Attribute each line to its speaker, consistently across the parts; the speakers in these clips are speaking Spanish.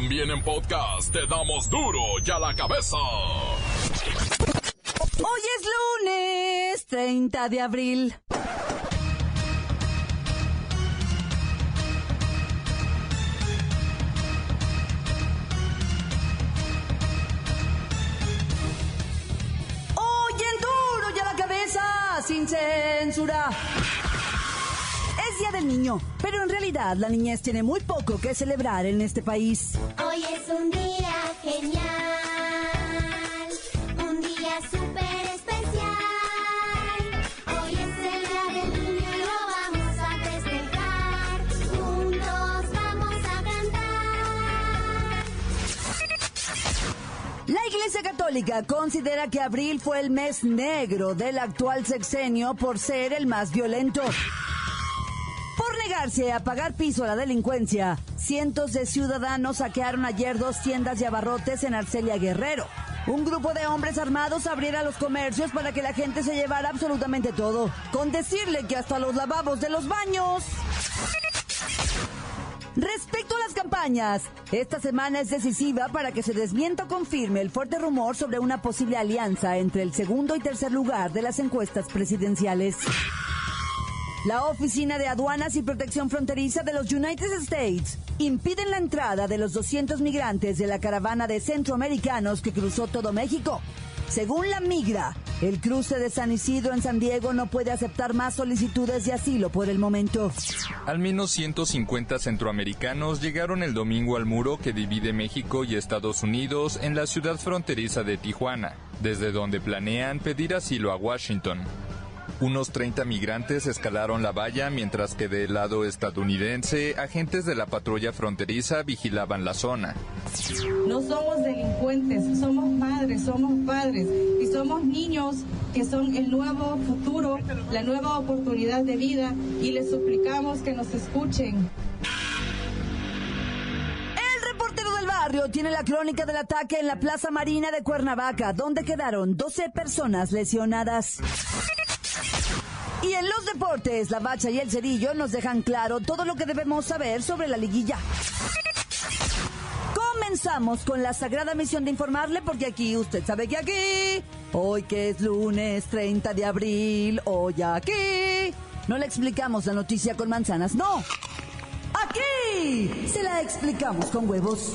Speaker 1: También en podcast te damos duro y a la cabeza.
Speaker 2: Hoy es lunes 30 de abril. Hoy en duro y a la cabeza, sin censura. Es Día del Niño, pero en realidad la niñez tiene muy poco que celebrar en este país.
Speaker 3: Hoy es un día genial, un día súper especial. Hoy es el día del niño y lo vamos a festejar. Juntos vamos a cantar.
Speaker 2: La Iglesia Católica considera que abril fue el mes negro del actual sexenio por ser el más violento. A pagar piso a la delincuencia, cientos de ciudadanos saquearon ayer dos tiendas de abarrotes en Arcelia Guerrero. Un grupo de hombres armados abriera los comercios para que la gente se llevara absolutamente todo, con decirle que hasta los lavabos de los baños. Respecto a las campañas, esta semana es decisiva para que se desmienta o confirme el fuerte rumor sobre una posible alianza entre el segundo y tercer lugar de las encuestas presidenciales. La Oficina de Aduanas y Protección Fronteriza de los United States impiden la entrada de los 200 migrantes de la caravana de centroamericanos que cruzó todo México. Según la migra, el cruce de San Isidro en San Diego no puede aceptar más solicitudes de asilo por el momento.
Speaker 4: Al menos 150 centroamericanos llegaron el domingo al muro que divide México y Estados Unidos en la ciudad fronteriza de Tijuana, desde donde planean pedir asilo a Washington. Unos 30 migrantes escalaron la valla mientras que del lado estadounidense agentes de la patrulla fronteriza vigilaban la zona.
Speaker 5: No somos delincuentes, somos madres, somos padres y somos niños que son el nuevo futuro, la nueva oportunidad de vida y les suplicamos que nos escuchen.
Speaker 2: El reportero del barrio tiene la crónica del ataque en la Plaza Marina de Cuernavaca, donde quedaron 12 personas lesionadas. Y en los deportes, la bacha y el cerillo nos dejan claro todo lo que debemos saber sobre la liguilla. Comenzamos con la sagrada misión de informarle, porque aquí, usted sabe que aquí, hoy que es lunes 30 de abril, hoy aquí, no le explicamos la noticia con manzanas, no. Aquí se la explicamos con huevos.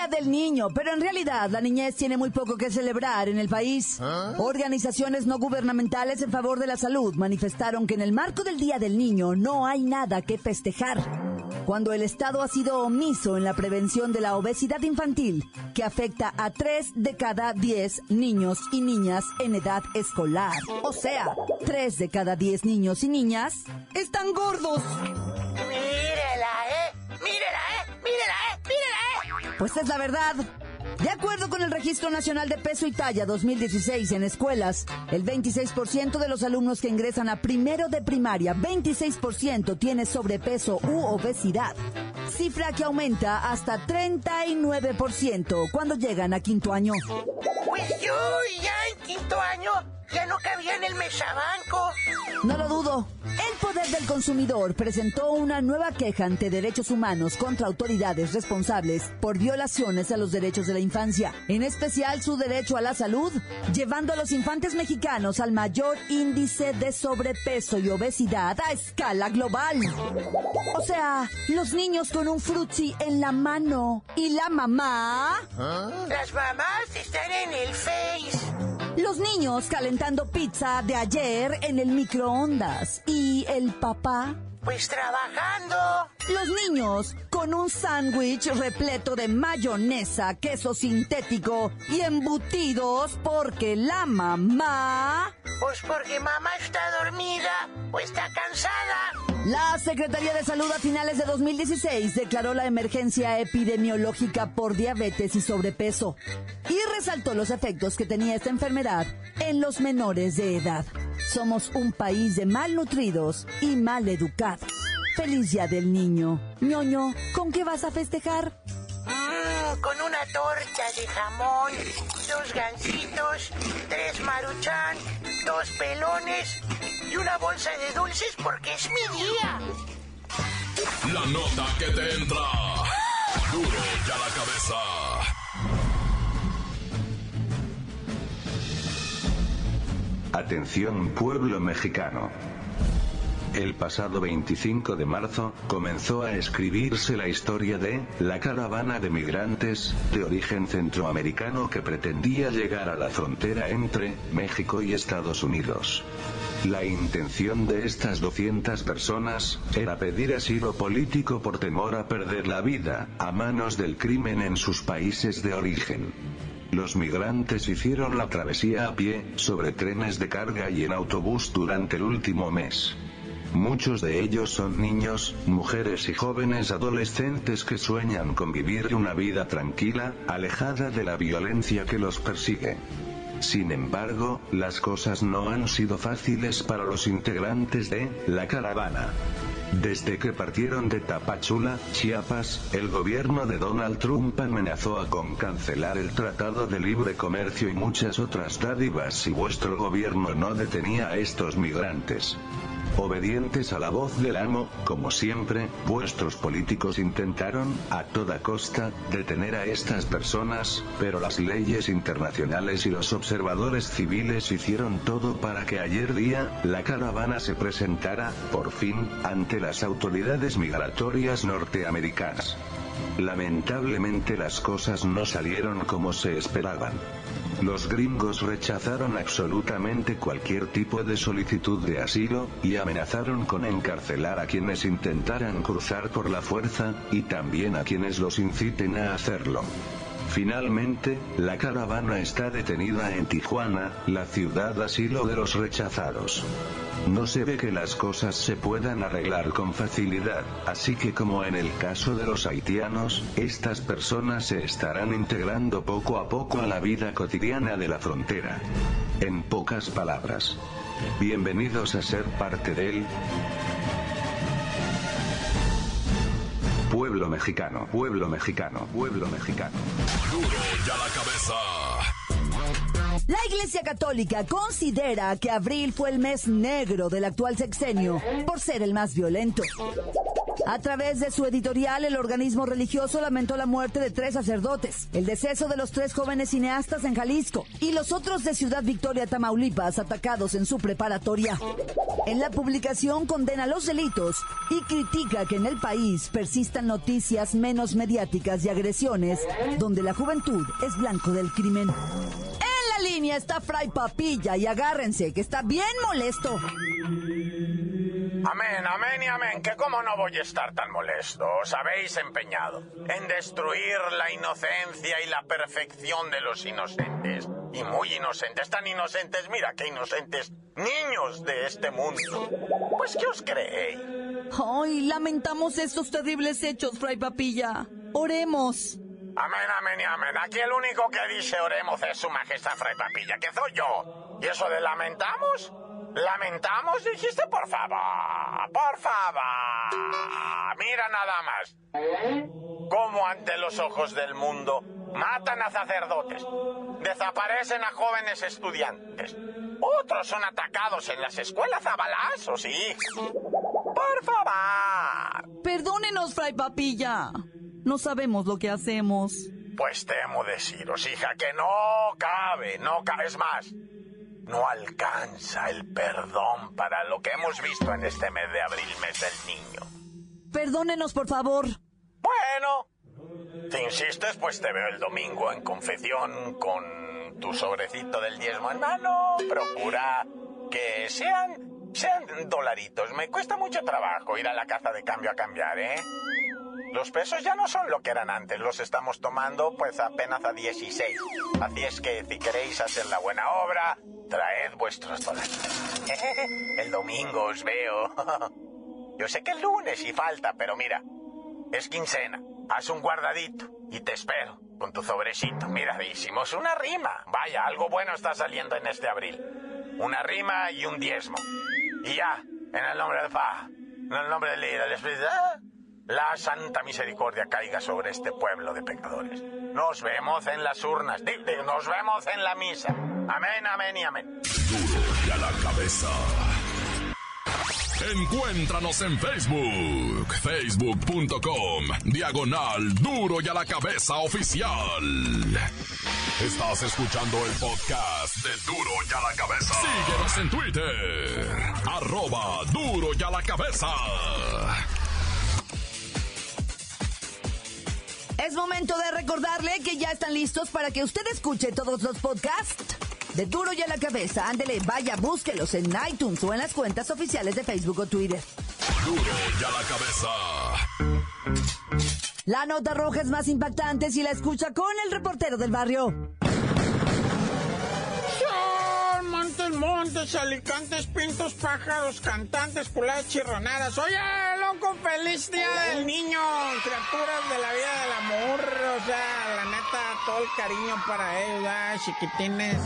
Speaker 2: Día del Niño, pero en realidad la niñez tiene muy poco que celebrar en el país. Organizaciones no gubernamentales en favor de la salud manifestaron que en el marco del Día del Niño no hay nada que festejar. Cuando el Estado ha sido omiso en la prevención de la obesidad infantil, que afecta a 3 de cada 10 niños y niñas en edad escolar. O sea, 3 de cada 10 niños y niñas están gordos.
Speaker 6: Mírela, ¿eh? Mírela, ¿eh? Mírela, ¿eh? Mírela.
Speaker 2: Pues es la verdad. De acuerdo con el Registro Nacional de Peso y Talla 2016 en escuelas, el 26% de los alumnos que ingresan a primero de primaria, 26% tiene sobrepeso u obesidad. Cifra que aumenta hasta 39% cuando llegan a quinto año.
Speaker 6: Pues ya en quinto año ya no cabía en el mesabanco.
Speaker 2: No lo dudo. El Poder del Consumidor presentó una nueva queja ante derechos humanos contra autoridades responsables por violaciones a los derechos de la infancia, en especial su derecho a la salud, llevando a los infantes mexicanos al mayor índice de sobrepeso y obesidad a escala global. O sea, los niños con un frutzi en la mano y la mamá,
Speaker 6: Las mamás están en el Face.
Speaker 2: Los niños calentando pizza de ayer en el microondas y el papá
Speaker 6: Pues trabajando.
Speaker 2: Los niños con un sándwich repleto de mayonesa, queso sintético y embutidos porque la mamá...
Speaker 6: Pues porque mamá está dormida o está cansada.
Speaker 2: La Secretaría de Salud a finales de 2016 declaró la emergencia epidemiológica por diabetes y sobrepeso y resaltó los efectos que tenía esta enfermedad en los menores de edad. Somos un país de malnutridos y mal educados. Feliz día del niño. ñoño, ¿con qué vas a festejar?
Speaker 6: Mm, con una torta de jamón, dos gansitos, tres maruchan, dos pelones y una bolsa de dulces porque es mi día.
Speaker 1: La nota que te entra. Duro ya la cabeza.
Speaker 7: Atención pueblo mexicano. El pasado 25 de marzo, comenzó a escribirse la historia de la caravana de migrantes, de origen centroamericano que pretendía llegar a la frontera entre México y Estados Unidos. La intención de estas 200 personas era pedir asilo político por temor a perder la vida a manos del crimen en sus países de origen. Los migrantes hicieron la travesía a pie, sobre trenes de carga y en autobús durante el último mes. Muchos de ellos son niños, mujeres y jóvenes adolescentes que sueñan con vivir una vida tranquila, alejada de la violencia que los persigue. Sin embargo, las cosas no han sido fáciles para los integrantes de la caravana. Desde que partieron de Tapachula, Chiapas, el gobierno de Donald Trump amenazó a con cancelar el Tratado de Libre Comercio y muchas otras dádivas si vuestro gobierno no detenía a estos migrantes. Obedientes a la voz del amo, como siempre, vuestros políticos intentaron, a toda costa, detener a estas personas, pero las leyes internacionales y los observadores civiles hicieron todo para que ayer día, la caravana se presentara, por fin, ante las autoridades migratorias norteamericanas. Lamentablemente las cosas no salieron como se esperaban. Los gringos rechazaron absolutamente cualquier tipo de solicitud de asilo, y amenazaron con encarcelar a quienes intentaran cruzar por la fuerza, y también a quienes los inciten a hacerlo. Finalmente, la caravana está detenida en Tijuana, la ciudad asilo de los rechazados. No se ve que las cosas se puedan arreglar con facilidad, así que como en el caso de los haitianos, estas personas se estarán integrando poco a poco a la vida cotidiana de la frontera. En pocas palabras. Bienvenidos a ser parte del pueblo mexicano, pueblo mexicano, pueblo mexicano.
Speaker 1: La cabeza.
Speaker 2: La Iglesia Católica considera que abril fue el mes negro del actual sexenio por ser el más violento. A través de su editorial, el organismo religioso lamentó la muerte de tres sacerdotes, el deceso de los tres jóvenes cineastas en Jalisco y los otros de Ciudad Victoria, Tamaulipas, atacados en su preparatoria. En la publicación condena los delitos y critica que en el país persistan noticias menos mediáticas y agresiones donde la juventud es blanco del crimen. Línea está Fray Papilla y agárrense que está bien molesto.
Speaker 8: Amén, amén y amén, que cómo no voy a estar tan molesto. Os habéis empeñado en destruir la inocencia y la perfección de los inocentes. Y muy inocentes, tan inocentes, mira qué inocentes, niños de este mundo. Pues, ¿qué os creéis?
Speaker 2: Ay, lamentamos estos terribles hechos, Fray Papilla. Oremos.
Speaker 8: Amén, amén y amén. Aquí el único que dice oremos es su majestad Fray Papilla, que soy yo. ¿Y eso de lamentamos? ¿Lamentamos, dijiste? Por favor, por favor. Mira nada más. Cómo ante los ojos del mundo matan a sacerdotes, desaparecen a jóvenes estudiantes. Otros son atacados en las escuelas a balazos, sí. Por favor.
Speaker 2: Perdónenos, Fray Papilla. No sabemos lo que hacemos.
Speaker 8: Pues temo deciros, hija, que no cabe, no cabe. Es más, no alcanza el perdón para lo que hemos visto en este mes de abril, mes del niño.
Speaker 2: Perdónenos, por favor.
Speaker 8: Bueno, si insistes, pues te veo el domingo en confesión con tu sobrecito del diezmo en mano. Procura que sean, sean dolaritos. Me cuesta mucho trabajo ir a la caza de cambio a cambiar, ¿eh? Los pesos ya no son lo que eran antes, los estamos tomando pues apenas a 16. Así es que si queréis hacer la buena obra, traed vuestros dólares. El domingo os veo. Yo sé que es lunes y falta, pero mira, es quincena. Haz un guardadito y te espero con tu sobrecito. Mira, hicimos una rima. Vaya, algo bueno está saliendo en este abril. Una rima y un diezmo. Y ya, en el nombre de Pa, en el nombre del del Espíritu. La santa misericordia caiga sobre este pueblo de pecadores. Nos vemos en las urnas. Nos vemos en la misa. Amén, amén y amén.
Speaker 1: Duro y a la cabeza. Encuéntranos en Facebook, facebook.com, diagonal Duro y a la cabeza oficial. Estás escuchando el podcast de Duro y a la cabeza. Síguenos en Twitter, arroba Duro y a la cabeza.
Speaker 2: Es momento de recordarle que ya están listos para que usted escuche todos los podcasts de Duro y a la Cabeza. Ándele, vaya, búsquelos en iTunes o en las cuentas oficiales de Facebook o Twitter.
Speaker 1: Duro y a la cabeza.
Speaker 2: La nota roja es más impactante si la escucha con el reportero del barrio.
Speaker 9: Montes, montes, alicantes, pintos, pájaros, cantantes, puladas, chirronadas. Oye, feliz día del niño, criaturas de la vida del amor. O sea, la neta, todo el cariño para ellos, ¿verdad? chiquitines,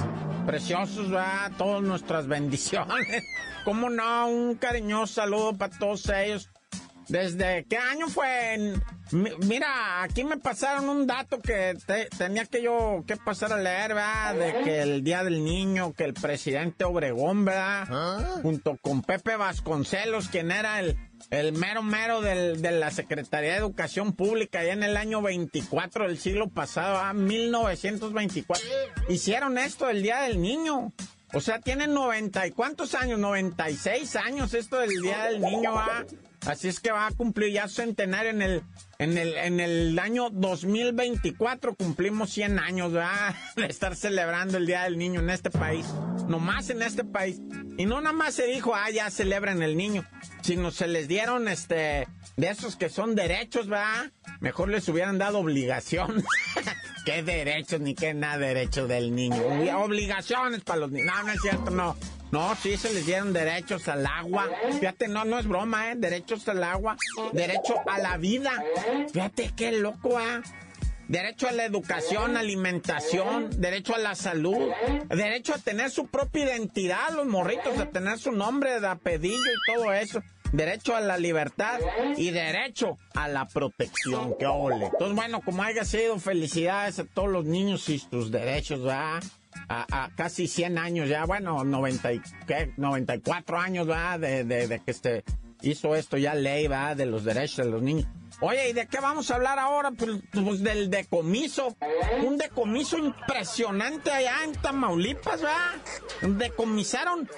Speaker 9: preciosos, ¿verdad? todas nuestras bendiciones. ¿Cómo no? Un cariñoso saludo para todos ellos. ¿Desde qué año fue? En- Mira, aquí me pasaron un dato que te- tenía que yo que pasar a leer, ¿verdad? De que el Día del Niño, que el presidente Obregón, ¿verdad? Junto con Pepe Vasconcelos, quien era el, el mero mero del- de la Secretaría de Educación Pública, allá en el año 24 del siglo pasado, ¿verdad? 1924, hicieron esto del Día del Niño. O sea, tienen 90 y cuántos años, 96 años esto del Día del Niño, ¿va? Así es que va a cumplir ya su centenario en el, en el, en el año 2024 cumplimos 100 años, ¿verdad? De estar celebrando el Día del Niño en este país. Nomás en este país. Y no nada más se dijo, ah, ya celebran el niño. Sino se les dieron, este, de esos que son derechos, ¿verdad? Mejor les hubieran dado obligación. ¿Qué derechos ni qué nada derechos del niño? Obli- Obligaciones para los niños. No, no es cierto, no. No, sí se les dieron derechos al agua. Fíjate, no, no es broma, ¿eh? Derechos al agua. Derecho a la vida. Fíjate qué loco, ¿ah? Derecho a la educación, alimentación, derecho a la salud, derecho a tener su propia identidad, los morritos, a tener su nombre de apellido y todo eso. Derecho a la libertad y derecho a la protección, que ole. Entonces, bueno, como haya sido, felicidades a todos los niños y sus derechos, ¿verdad? A, casi 100 años ya, bueno, 90 y, ¿qué? 94 años, ¿verdad? De, de, que este hizo esto ya ley, ¿verdad? De los derechos de los niños. Oye, ¿y de qué vamos a hablar ahora? Pues, pues del decomiso. Un decomiso impresionante allá en Tamaulipas, ¿verdad? Decomisaron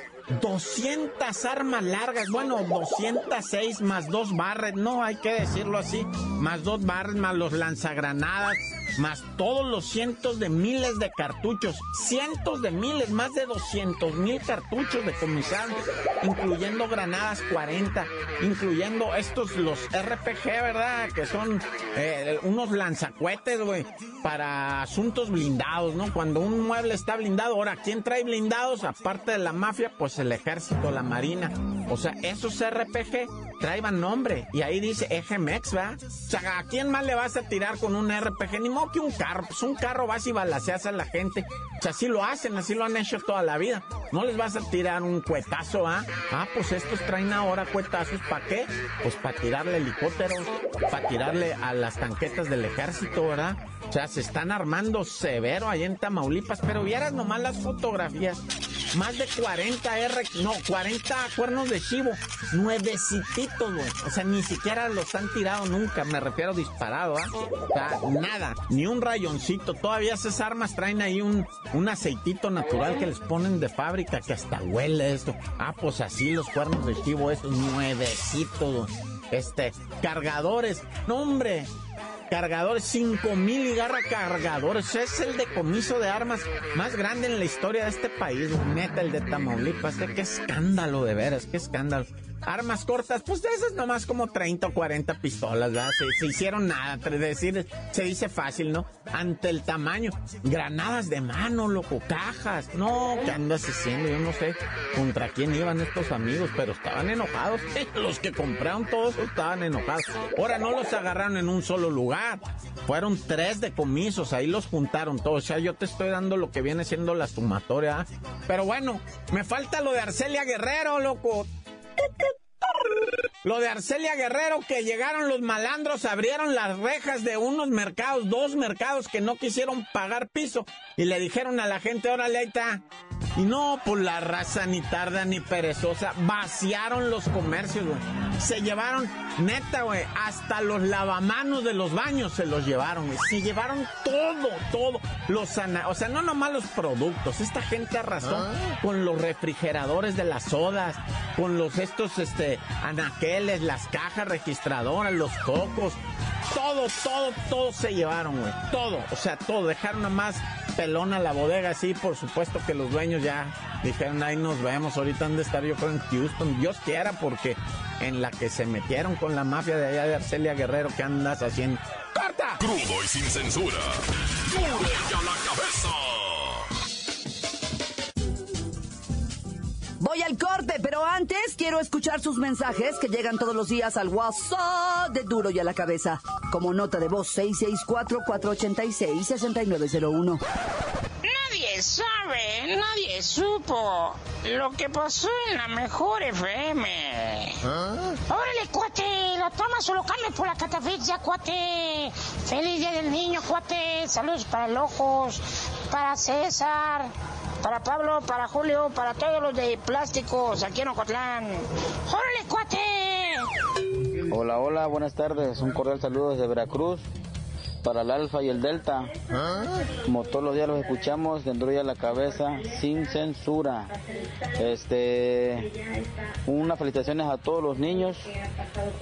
Speaker 9: 200 armas largas, bueno, 206 más dos barres, no hay que decirlo así, más dos barres, más los lanzagranadas, más todos los cientos de miles de cartuchos, cientos de miles, más de 200 mil cartuchos decomisaron, incluyendo granadas 40, incluyendo estos, los RPG, ¿verdad? Que son eh, unos lanzacuetes, güey, para asuntos blindados, ¿no? Cuando un mueble está blindado, ahora, ¿quién trae blindados? Aparte de la mafia, pues el ejército, la marina. O sea, esos RPG traían nombre. Y ahí dice EGMEX, ¿verdad? O sea, ¿a quién más le vas a tirar con un RPG? Ni modo que un carro. Pues un carro vas y balaceas a la gente. O sea, así lo hacen, así lo han hecho toda la vida. No les vas a tirar un cuetazo, ¿ah? Ah, pues estos traen ahora cuetazos, ¿para qué? Pues para tirarle helicópteros, para tirarle a las tanquetas del ejército, ¿verdad? O sea, se están armando severo ahí en Tamaulipas, pero vieras nomás las fotografías. Más de 40 R, no, 40 cuernos de chivo. Nuevecititos, güey. O sea, ni siquiera los han tirado nunca, me refiero disparado, ¿ah? O sea, nada, ni un rayoncito. Todavía esas armas traen ahí un, un aceitito natural que les ponen de fábrica que hasta huele esto. Ah, pues así los cuernos de chivo, esos nuevecitos. Este, cargadores. No, hombre, cargadores, 5000 y garra cargadores. Es el decomiso de armas más grande en la historia de este país, neta, el de Tamaulipas. Qué escándalo, de veras, qué escándalo. Armas cortas, pues de esas nomás como 30 o 40 pistolas, ¿verdad? Se, hicieron nada, es decir, se dice fácil, ¿no? Ante el tamaño. Granadas de mano, loco, cajas. No, ¿qué andas haciendo? Yo no sé contra quién iban estos amigos, pero estaban enojados. Los que compraron todos estaban enojados. Ahora no los agarraron en un solo lugar. Fueron tres decomisos, ahí los juntaron todos. O sea, yo te estoy dando lo que viene siendo la sumatoria. ¿ah? Pero bueno, me falta lo de Arcelia Guerrero, loco. Lo de Arcelia Guerrero, que llegaron los malandros, abrieron las rejas de unos mercados, dos mercados que no quisieron pagar piso. Y le dijeron a la gente, órale, ahí está. Y no, pues la raza ni tarda ni perezosa, vaciaron los comercios, güey. Se llevaron, neta, güey, hasta los lavamanos de los baños se los llevaron, güey. Se llevaron todo, todo. Los o sea, no nomás los productos. Esta gente arrasó con los refrigeradores de las sodas, con los estos, este, anaqueles, las cajas registradoras, los cocos. Todo, todo, todo se llevaron, güey. Todo, o sea, todo. Dejaron nomás pelona la bodega, sí, por supuesto que los dueños ya dijeron, ahí nos vemos, ahorita han de estar yo creo en Houston, Dios quiera, porque en la que se metieron con la mafia de allá de Arcelia Guerrero, ¿qué andas haciendo? ¡Corta!
Speaker 1: Crudo y sin censura. Duro y a la cabeza.
Speaker 2: Voy al corte, pero antes quiero escuchar sus mensajes que llegan todos los días al WhatsApp de Duro y a la Cabeza. Como nota de voz 664-486-6901.
Speaker 10: Nadie sabe, nadie supo lo que pasó en la mejor FM. Órale, cuate, lo tomas o lo cambias por la catafixia, cuate. Feliz día del niño, cuate. Saludos para el Ojos, para César, para Pablo, para Julio, para todos los de plásticos aquí en Ocotlán. Órale, cuate.
Speaker 11: Hola, hola, buenas tardes. Un cordial saludo desde Veracruz para el Alfa y el Delta. Como todos los días los escuchamos, dentro ya la cabeza, sin censura. Este, unas felicitaciones a todos los niños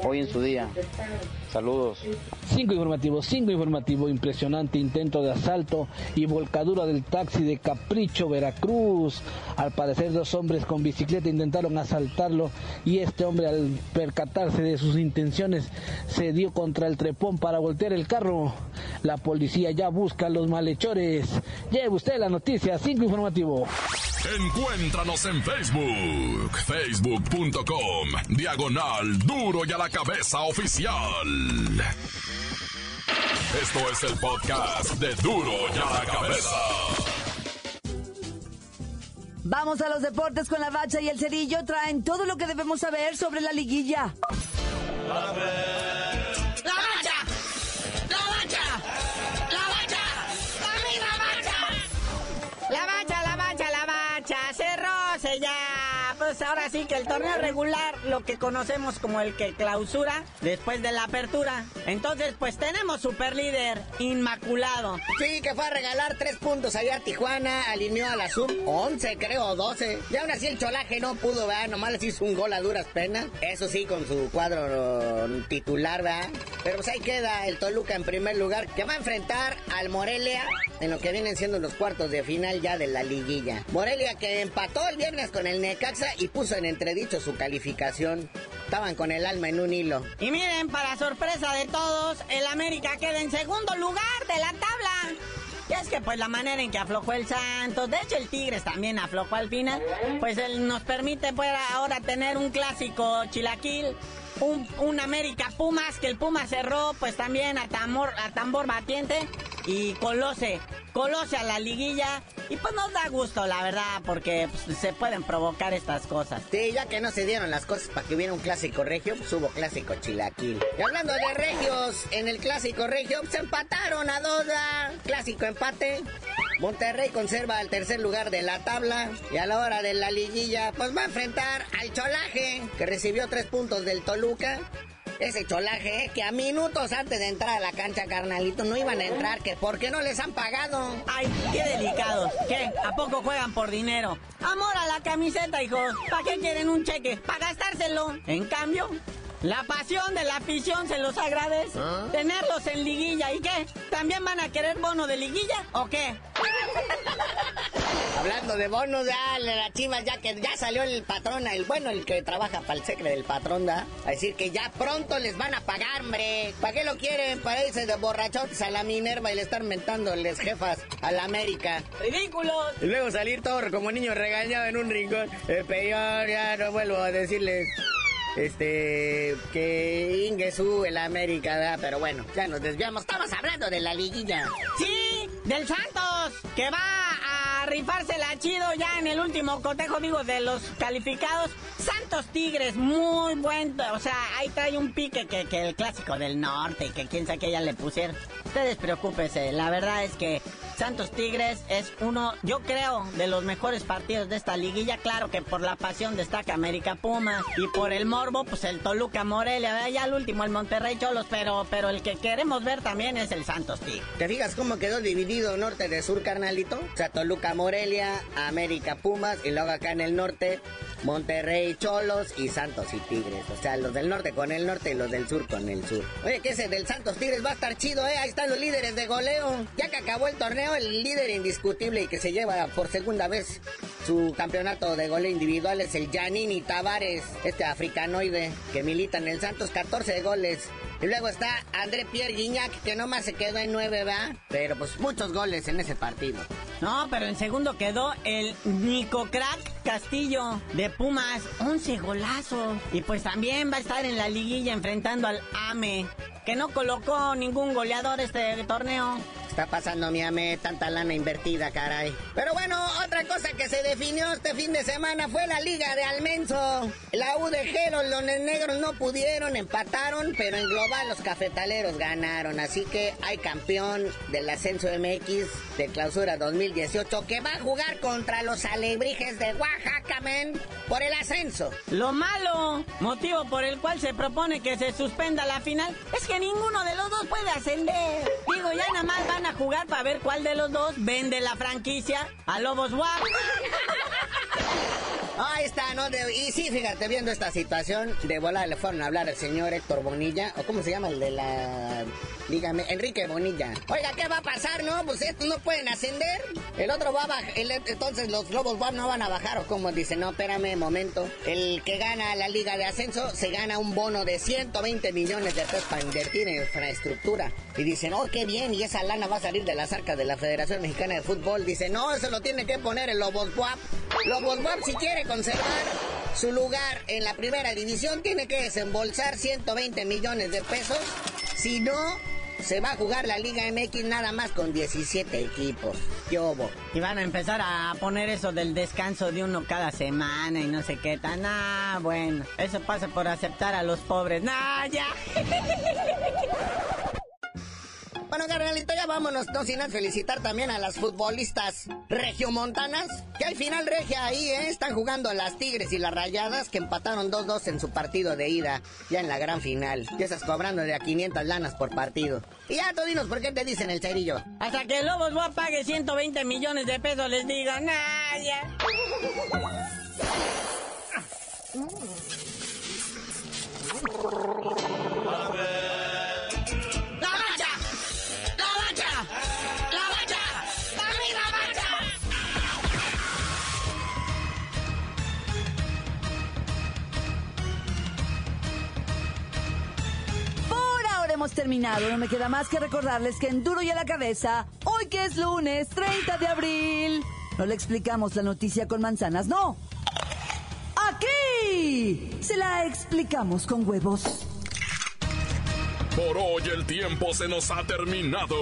Speaker 11: hoy en su día. Saludos.
Speaker 12: Cinco informativos, cinco informativo, impresionante intento de asalto y volcadura del taxi de Capricho, Veracruz. Al parecer dos hombres con bicicleta intentaron asaltarlo y este hombre al percatarse de sus intenciones se dio contra el trepón para voltear el carro. La policía ya busca a los malhechores. Lleve usted la noticia, cinco informativo.
Speaker 1: Encuéntranos en Facebook, facebook.com, diagonal duro y a la cabeza oficial. Esto es el podcast de duro y a la cabeza.
Speaker 2: Vamos a los deportes con la bacha y el cerillo. Traen todo lo que debemos saber sobre la liguilla.
Speaker 6: ¡La
Speaker 13: ahora que el torneo regular, lo que conocemos como el que clausura después de la apertura. Entonces, pues tenemos super líder, Inmaculado.
Speaker 14: Sí, que fue a regalar tres puntos allá a Tijuana, alineó a la sub 11, creo, 12. Y aún así el cholaje no pudo, ¿verdad? Nomás les hizo un gol a duras penas. Eso sí, con su cuadro eh, titular, ¿verdad? Pero pues ahí queda el Toluca en primer lugar, que va a enfrentar al Morelia en lo que vienen siendo los cuartos de final ya de la liguilla. Morelia que empató el viernes con el Necaxa y puso en entredicho su calificación. Estaban con el alma en un hilo.
Speaker 13: Y miren, para sorpresa de todos, el América queda en segundo lugar de la tabla. Y es que pues la manera en que aflojó el Santos, de hecho el Tigres también aflojó al final, pues él nos permite pues ahora tener un clásico chilaquil, un, un América Pumas, que el Pumas cerró pues también a tambor, a tambor batiente y Colose, Colose a la liguilla y pues nos da gusto la verdad porque pues, se pueden provocar estas cosas.
Speaker 14: Sí, ya que no se dieron las cosas para que hubiera un clásico regio, pues clásico chilaquil. Y hablando de regios, en el clásico regio se empataron a dos, clásico empate. Monterrey conserva el tercer lugar de la tabla y a la hora de la liguilla, pues va a enfrentar al Cholaje, que recibió tres puntos del Toluca. Ese cholaje, eh, que a minutos antes de entrar a la cancha, carnalito, no iban a entrar, que ¿por qué no les han pagado?
Speaker 13: Ay, qué delicados. ¿Qué? ¿A poco juegan por dinero? Amor a la camiseta, hijos. ¿Para qué quieren un cheque? ¿Para gastárselo? En cambio, la pasión de la afición se los agradece. Tenerlos en liguilla. ¿Y qué? ¿También van a querer bono de liguilla o qué?
Speaker 14: Hablando de bonos, ya la chivas, ya que ya salió el patrón, el bueno, el que trabaja para el secre del patrón, da, a decir que ya pronto les van a pagar, hombre. ¿Para qué lo quieren? Para irse de borrachotes a la Minerva y le están mentando les jefas a la América.
Speaker 13: ¡Ridículos!
Speaker 14: Y luego salir todo como niño regañado en un rincón. Eh, peor, ya no vuelvo a decirles. Este, que Ingesu, el América, ¿verdad? pero bueno, ya nos desviamos. Estamos hablando de la liguilla.
Speaker 13: Sí, del Santos, que va a rifársela chido ya en el último cotejo, digo, de los calificados. Santos Tigres, muy buen, o sea, ahí trae un pique que, que el clásico del norte, que quién sabe que ya le pusieron. Ustedes preocúpense, la verdad es que Santos Tigres es uno, yo creo, de los mejores partidos de esta liguilla. Claro que por la pasión destaca América Puma y por el morbo, pues el Toluca Morelia, ya el último el Monterrey Cholos, pero, pero el que queremos ver también es el Santos Tigres.
Speaker 14: ¿Te fijas cómo quedó dividido norte de sur, carnalito? O sea, Toluca Morelia, América Pumas y luego acá en el norte, Monterrey Cholos y Santos y Tigres. O sea, los del norte con el norte y los del sur con el sur. Oye, que ese del Santos Tigres va a estar chido, ¿eh? Ahí los líderes de goleo. Ya que acabó el torneo, el líder indiscutible y que se lleva por segunda vez su campeonato de goleo individual es el Giannini Tavares, este africanoide que milita en el Santos, 14 goles. Y luego está André Pierre Guignac, que nomás se quedó en 9, ¿va? Pero pues muchos goles en ese partido.
Speaker 13: No, pero en segundo quedó el Nico Crack Castillo de Pumas, 11 golazos. Y pues también va a estar en la liguilla enfrentando al AME, que no colocó ningún goleador este torneo.
Speaker 14: Está pasando mi ame tanta lana invertida, caray. Pero bueno, otra cosa que se definió este fin de semana fue la Liga de Almenso. La UDG, los Negros no pudieron, empataron, pero en global los cafetaleros ganaron. Así que hay campeón del ascenso MX de clausura 2018 que va a jugar contra los alebrijes de Oaxaca, men, por el ascenso.
Speaker 13: Lo malo, motivo por el cual se propone que se suspenda la final, es que ninguno de los dos puede ascender. Digo, ya nada más van a jugar para ver cuál de los dos vende la franquicia a Lobos WAP.
Speaker 14: Ahí está, ¿no? Y sí, fíjate, viendo esta situación, de volar le fueron a hablar al señor Héctor Bonilla, o cómo se llama el de la... Dígame, Enrique Bonilla. Oiga, ¿qué va a pasar, no? Pues estos no pueden ascender. El otro va a bajar, entonces los Lobos WAP no van a bajar, o como dice, no, espérame, momento. El que gana la Liga de Ascenso se gana un bono de 120 millones de pesos para invertir en infraestructura. Y dicen, oh, qué bien, y esa lana va a salir de las arcas de la Federación Mexicana de Fútbol. Dice, no, eso lo tiene que poner el Lobos WAP. Lobos WAP, si quiere conservar su lugar en la primera división, tiene que desembolsar 120 millones de pesos. Si no, se va a jugar la Liga MX nada más con 17 equipos. ¿Qué hubo?
Speaker 13: Y van a empezar a poner eso del descanso de uno cada semana y no sé qué tan. Ah, bueno, eso pasa por aceptar a los pobres. Nah, ya.
Speaker 14: Bueno, carnalito, ya vámonos, no sin antes felicitar también a las futbolistas regiomontanas, que al final regia ahí, ¿eh? Están jugando las Tigres y las Rayadas, que empataron 2-2 en su partido de ida, ya en la gran final. Y esas cobrando de a 500 lanas por partido. Y ya tú dinos por qué te dicen el cerillo.
Speaker 13: Hasta que Lobos WAP pague 120 millones de pesos, les digo, nah,
Speaker 2: hemos terminado. No me queda más que recordarles que en Duro y a la cabeza, hoy que es lunes 30 de abril, no le explicamos la noticia con manzanas, no. Aquí se la explicamos con huevos.
Speaker 1: Por hoy el tiempo se nos ha terminado.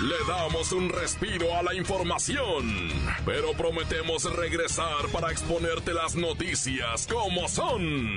Speaker 1: Le damos un respiro a la información, pero prometemos regresar para exponerte las noticias como son.